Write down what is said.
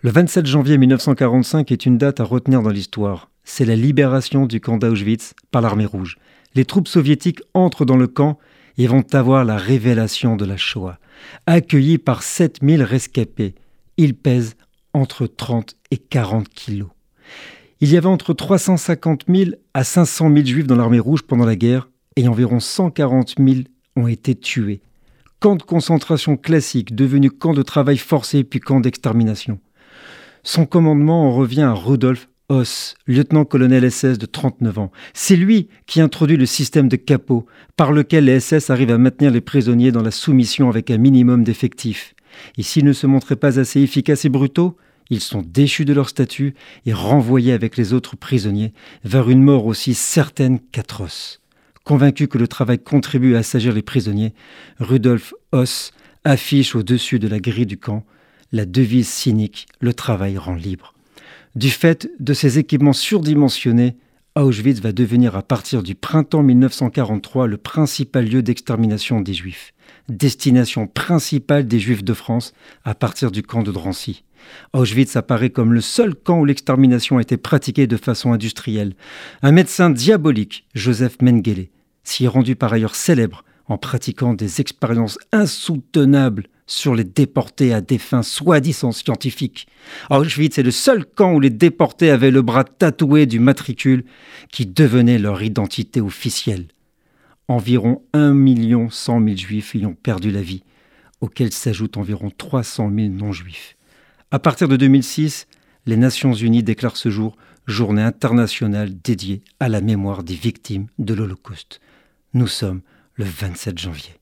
Le 27 janvier 1945 est une date à retenir dans l'histoire. C'est la libération du camp d'Auschwitz par l'armée rouge. Les troupes soviétiques entrent dans le camp et vont avoir la révélation de la Shoah. Accueillis par 7000 rescapés, ils pèsent entre 30 et 40 kilos. Il y avait entre 350 000 à 500 000 juifs dans l'armée rouge pendant la guerre et environ 140 000 ont été tués. Camp de concentration classique devenu camp de travail forcé puis camp d'extermination. Son commandement en revient à Rudolf Hoss, lieutenant-colonel SS de 39 ans. C'est lui qui introduit le système de capot, par lequel les SS arrivent à maintenir les prisonniers dans la soumission avec un minimum d'effectifs. Et s'ils ne se montraient pas assez efficaces et brutaux, ils sont déchus de leur statut et renvoyés avec les autres prisonniers vers une mort aussi certaine qu'atroce. Convaincu que le travail contribue à assagir les prisonniers, Rudolf Hoss affiche au-dessus de la grille du camp la devise cynique Le travail rend libre. Du fait de ces équipements surdimensionnés, Auschwitz va devenir à partir du printemps 1943 le principal lieu d'extermination des Juifs, destination principale des Juifs de France à partir du camp de Drancy. Auschwitz apparaît comme le seul camp où l'extermination a été pratiquée de façon industrielle. Un médecin diabolique, Joseph Mengele, s'y est rendu par ailleurs célèbre en pratiquant des expériences insoutenables sur les déportés à des fins soi-disant scientifiques. Auschwitz est le seul camp où les déportés avaient le bras tatoué du matricule qui devenait leur identité officielle. Environ 1 100 000 juifs y ont perdu la vie, auxquels s'ajoutent environ 300 000 non-juifs. À partir de 2006, les Nations Unies déclarent ce jour journée internationale dédiée à la mémoire des victimes de l'Holocauste. Nous sommes le 27 janvier.